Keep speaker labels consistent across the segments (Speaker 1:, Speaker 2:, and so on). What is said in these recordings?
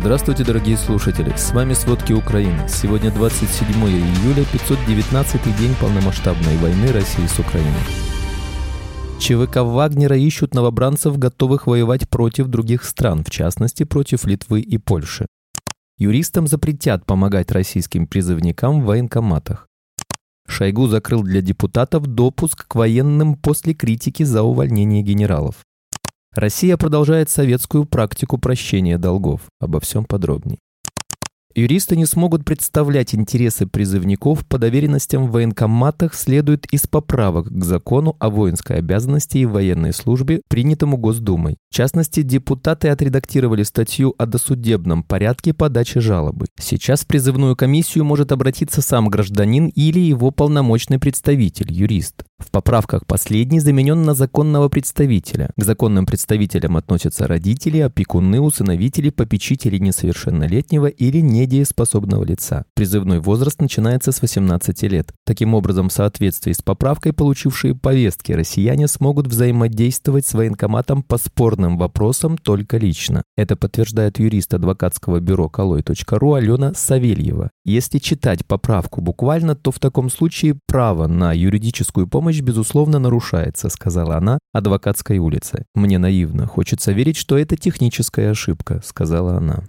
Speaker 1: Здравствуйте, дорогие слушатели! С вами «Сводки Украины». Сегодня 27 июля, 519 день полномасштабной войны России с Украиной. ЧВК Вагнера ищут новобранцев, готовых воевать против других стран, в частности, против Литвы и Польши. Юристам запретят помогать российским призывникам в военкоматах. Шойгу закрыл для депутатов допуск к военным после критики за увольнение генералов. Россия продолжает советскую практику прощения долгов. Обо всем подробнее. Юристы не смогут представлять интересы призывников по доверенностям в военкоматах следует из поправок к закону о воинской обязанности и военной службе, принятому Госдумой. В частности, депутаты отредактировали статью о досудебном порядке подачи жалобы. Сейчас в призывную комиссию может обратиться сам гражданин или его полномочный представитель, юрист. В поправках последний заменен на законного представителя. К законным представителям относятся родители, опекуны, усыновители, попечители несовершеннолетнего или недееспособного лица. Призывной возраст начинается с 18 лет. Таким образом, в соответствии с поправкой, получившие повестки, россияне смогут взаимодействовать с военкоматом по спорным вопросам только лично. Это подтверждает юрист адвокатского бюро колой.ру Алена Савельева. Если читать поправку буквально, то в таком случае право на юридическую помощь безусловно, нарушается», — сказала она адвокатской улице. «Мне наивно. Хочется верить, что это техническая ошибка», — сказала она.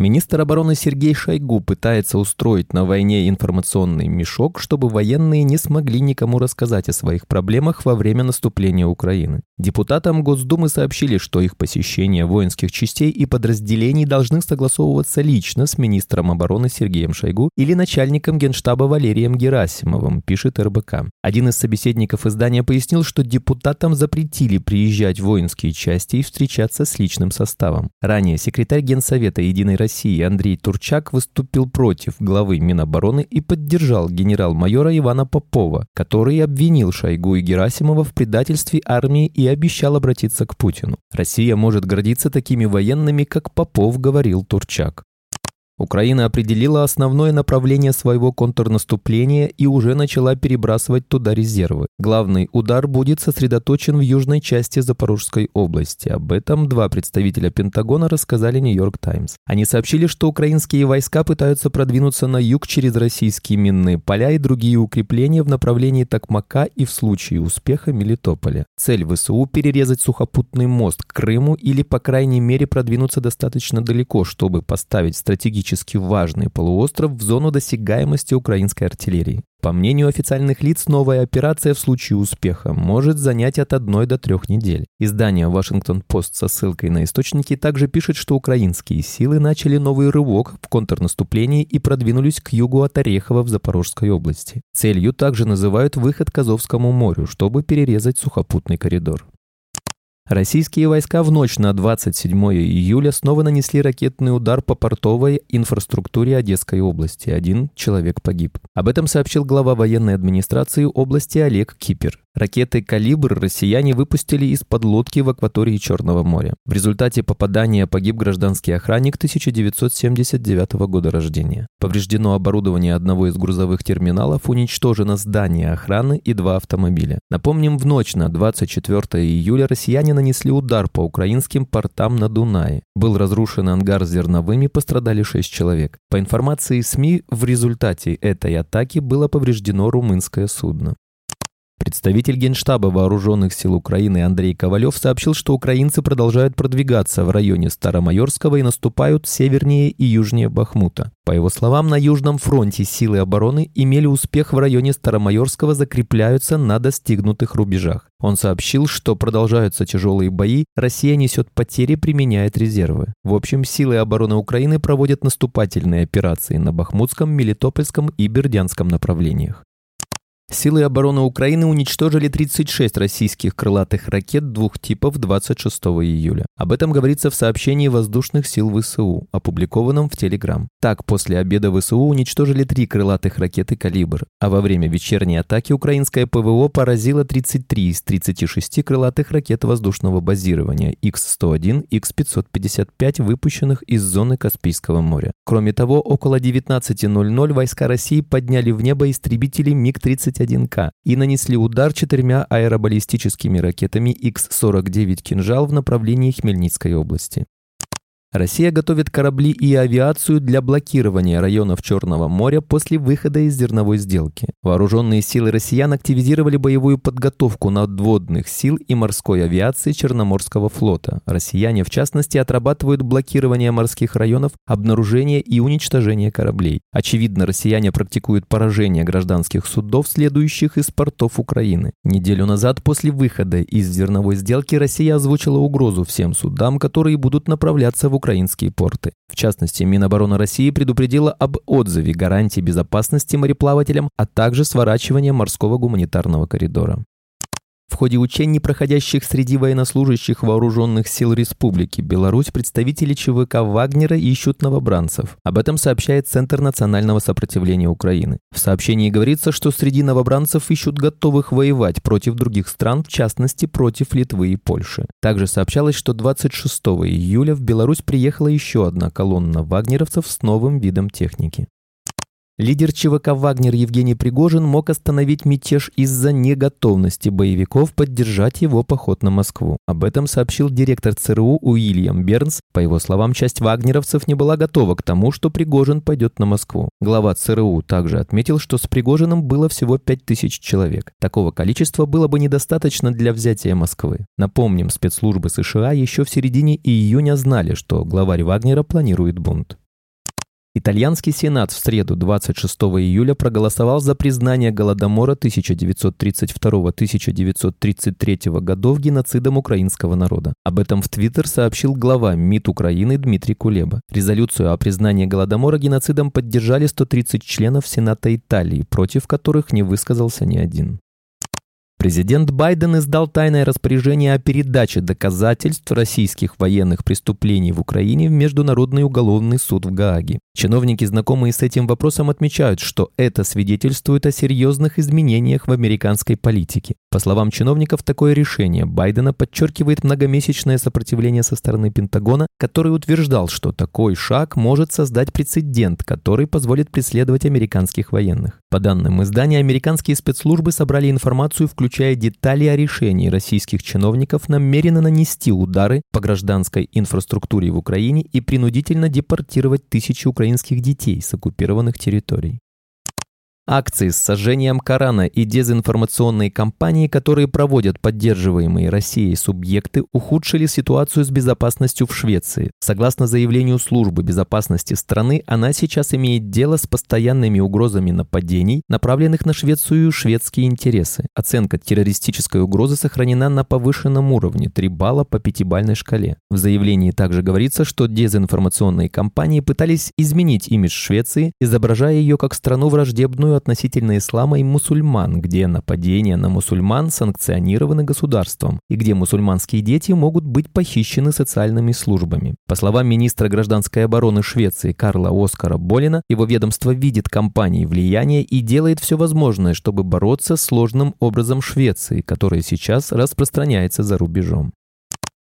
Speaker 1: Министр обороны Сергей Шойгу пытается устроить на войне информационный мешок, чтобы военные не смогли никому рассказать о своих проблемах во время наступления Украины. Депутатам Госдумы сообщили, что их посещение воинских частей и подразделений должны согласовываться лично с министром обороны Сергеем Шойгу или начальником генштаба Валерием Герасимовым, пишет РБК. Один из собеседников издания пояснил, что депутатам запретили приезжать в воинские части и встречаться с личным составом. Ранее секретарь Генсовета Единой России Андрей Турчак выступил против главы Минобороны и поддержал генерал-майора Ивана Попова, который обвинил Шойгу и Герасимова в предательстве армии и обещал обратиться к Путину. Россия может гордиться такими военными, как Попов, говорил Турчак. Украина определила основное направление своего контрнаступления и уже начала перебрасывать туда резервы. Главный удар будет сосредоточен в южной части Запорожской области. Об этом два представителя Пентагона рассказали Нью-Йорк Таймс. Они сообщили, что украинские войска пытаются продвинуться на юг через российские минные поля и другие укрепления в направлении Токмака и в случае успеха Мелитополя. Цель ВСУ – перерезать сухопутный мост к Крыму или, по крайней мере, продвинуться достаточно далеко, чтобы поставить стратегический стратегически важный полуостров в зону досягаемости украинской артиллерии. По мнению официальных лиц, новая операция в случае успеха может занять от одной до трех недель. Издание «Вашингтон-Пост» со ссылкой на источники также пишет, что украинские силы начали новый рывок в контрнаступлении и продвинулись к югу от Орехова в Запорожской области. Целью также называют выход к Азовскому морю, чтобы перерезать сухопутный коридор. Российские войска в ночь на 27 июля снова нанесли ракетный удар по портовой инфраструктуре Одесской области. Один человек погиб. Об этом сообщил глава военной администрации области Олег Кипер. Ракеты «Калибр» россияне выпустили из-под лодки в акватории Черного моря. В результате попадания погиб гражданский охранник 1979 года рождения. Повреждено оборудование одного из грузовых терминалов, уничтожено здание охраны и два автомобиля. Напомним, в ночь на 24 июля россияне нанесли удар по украинским портам на Дунае. Был разрушен ангар с зерновыми, пострадали 6 человек. По информации СМИ, в результате этой атаки было повреждено румынское судно. Представитель Генштаба Вооруженных сил Украины Андрей Ковалев сообщил, что украинцы продолжают продвигаться в районе Старомайорского и наступают севернее и южнее Бахмута. По его словам, на Южном фронте силы обороны имели успех в районе Старомайорского, закрепляются на достигнутых рубежах. Он сообщил, что продолжаются тяжелые бои, Россия несет потери, применяет резервы. В общем, силы обороны Украины проводят наступательные операции на Бахмутском, Мелитопольском и Бердянском направлениях. Силы обороны Украины уничтожили 36 российских крылатых ракет двух типов 26 июля. Об этом говорится в сообщении воздушных сил ВСУ, опубликованном в Телеграм. Так, после обеда ВСУ уничтожили три крылатых ракеты «Калибр», а во время вечерней атаки украинское ПВО поразило 33 из 36 крылатых ракет воздушного базирования X-101, X-555, выпущенных из зоны Каспийского моря. Кроме того, около 19.00 войска России подняли в небо истребители МиГ-31 21К и нанесли удар четырьмя аэробаллистическими ракетами Х-49 «Кинжал» в направлении Хмельницкой области. Россия готовит корабли и авиацию для блокирования районов Черного моря после выхода из зерновой сделки. Вооруженные силы россиян активизировали боевую подготовку надводных сил и морской авиации Черноморского флота. Россияне, в частности, отрабатывают блокирование морских районов, обнаружение и уничтожение кораблей. Очевидно, россияне практикуют поражение гражданских судов, следующих из портов Украины. Неделю назад, после выхода из зерновой сделки, Россия озвучила угрозу всем судам, которые будут направляться в украинские порты. В частности, Минобороны России предупредила об отзыве гарантий безопасности мореплавателям, а также сворачивания морского гуманитарного коридора. В ходе учений, проходящих среди военнослужащих вооруженных сил Республики Беларусь, представители ЧВК Вагнера ищут новобранцев. Об этом сообщает Центр национального сопротивления Украины. В сообщении говорится, что среди новобранцев ищут готовых воевать против других стран, в частности, против Литвы и Польши. Также сообщалось, что 26 июля в Беларусь приехала еще одна колонна вагнеровцев с новым видом техники. Лидер ЧВК «Вагнер» Евгений Пригожин мог остановить мятеж из-за неготовности боевиков поддержать его поход на Москву. Об этом сообщил директор ЦРУ Уильям Бернс. По его словам, часть вагнеровцев не была готова к тому, что Пригожин пойдет на Москву. Глава ЦРУ также отметил, что с Пригожиным было всего 5000 человек. Такого количества было бы недостаточно для взятия Москвы. Напомним, спецслужбы США еще в середине июня знали, что главарь Вагнера планирует бунт. Итальянский сенат в среду 26 июля проголосовал за признание Голодомора 1932-1933 годов геноцидом украинского народа. Об этом в Твиттер сообщил глава МИД Украины Дмитрий Кулеба. Резолюцию о признании Голодомора геноцидом поддержали 130 членов Сената Италии, против которых не высказался ни один. Президент Байден издал тайное распоряжение о передаче доказательств российских военных преступлений в Украине в Международный уголовный суд в Гааге. Чиновники, знакомые с этим вопросом, отмечают, что это свидетельствует о серьезных изменениях в американской политике. По словам чиновников, такое решение Байдена подчеркивает многомесячное сопротивление со стороны Пентагона, который утверждал, что такой шаг может создать прецедент, который позволит преследовать американских военных. По данным издания, американские спецслужбы собрали информацию, включая детали о решении российских чиновников намеренно нанести удары по гражданской инфраструктуре в Украине и принудительно депортировать тысячи украинских детей с оккупированных территорий. Акции с сожжением Корана и дезинформационные кампании, которые проводят поддерживаемые Россией субъекты, ухудшили ситуацию с безопасностью в Швеции. Согласно заявлению службы безопасности страны, она сейчас имеет дело с постоянными угрозами нападений, направленных на Швецию и шведские интересы. Оценка террористической угрозы сохранена на повышенном уровне 3 балла по пятибалльной шкале. В заявлении также говорится, что дезинформационные кампании пытались изменить имидж Швеции, изображая ее как страну враждебную относительно ислама и мусульман, где нападения на мусульман санкционированы государством и где мусульманские дети могут быть похищены социальными службами. По словам министра гражданской обороны Швеции Карла Оскара Болина, его ведомство видит кампании влияния и делает все возможное, чтобы бороться с сложным образом Швеции, которая сейчас распространяется за рубежом.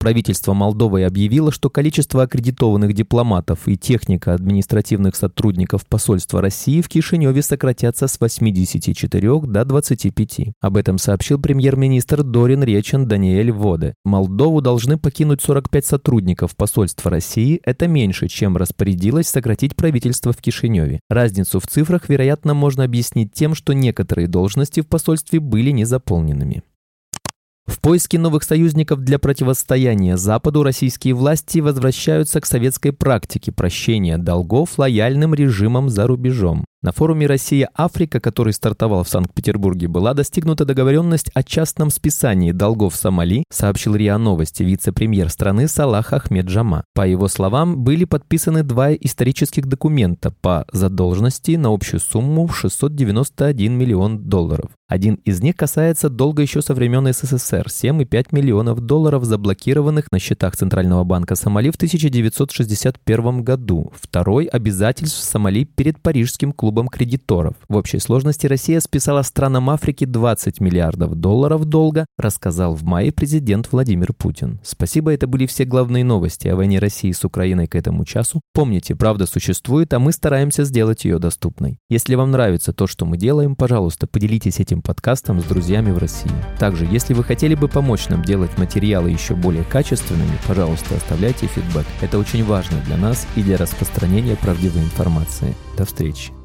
Speaker 1: Правительство Молдовы объявило, что количество аккредитованных дипломатов и техника административных сотрудников посольства России в Кишиневе сократятся с 84 до 25. Об этом сообщил премьер-министр Дорин Речен Даниэль Воде. Молдову должны покинуть 45 сотрудников посольства России. Это меньше, чем распорядилось сократить правительство в Кишиневе. Разницу в цифрах, вероятно, можно объяснить тем, что некоторые должности в посольстве были незаполненными. В поиске новых союзников для противостояния Западу российские власти возвращаются к советской практике прощения долгов лояльным режимам за рубежом. На форуме «Россия-Африка», который стартовал в Санкт-Петербурге, была достигнута договоренность о частном списании долгов Сомали, сообщил РИА Новости вице-премьер страны Салах Ахмед Джама. По его словам, были подписаны два исторических документа по задолженности на общую сумму в 691 миллион долларов. Один из них касается долга еще со времен СССР – 7,5 миллионов долларов, заблокированных на счетах Центрального банка Сомали в 1961 году. Второй – обязательств Сомали перед Парижским клубом клубом кредиторов. В общей сложности Россия списала странам Африки 20 миллиардов долларов долга, рассказал в мае президент Владимир Путин. Спасибо, это были все главные новости о войне России с Украиной к этому часу. Помните, правда существует, а мы стараемся сделать ее доступной. Если вам нравится то, что мы делаем, пожалуйста, поделитесь этим подкастом с друзьями в России. Также, если вы хотели бы помочь нам делать материалы еще более качественными, пожалуйста, оставляйте фидбэк. Это очень важно для нас и для распространения правдивой информации. До встречи.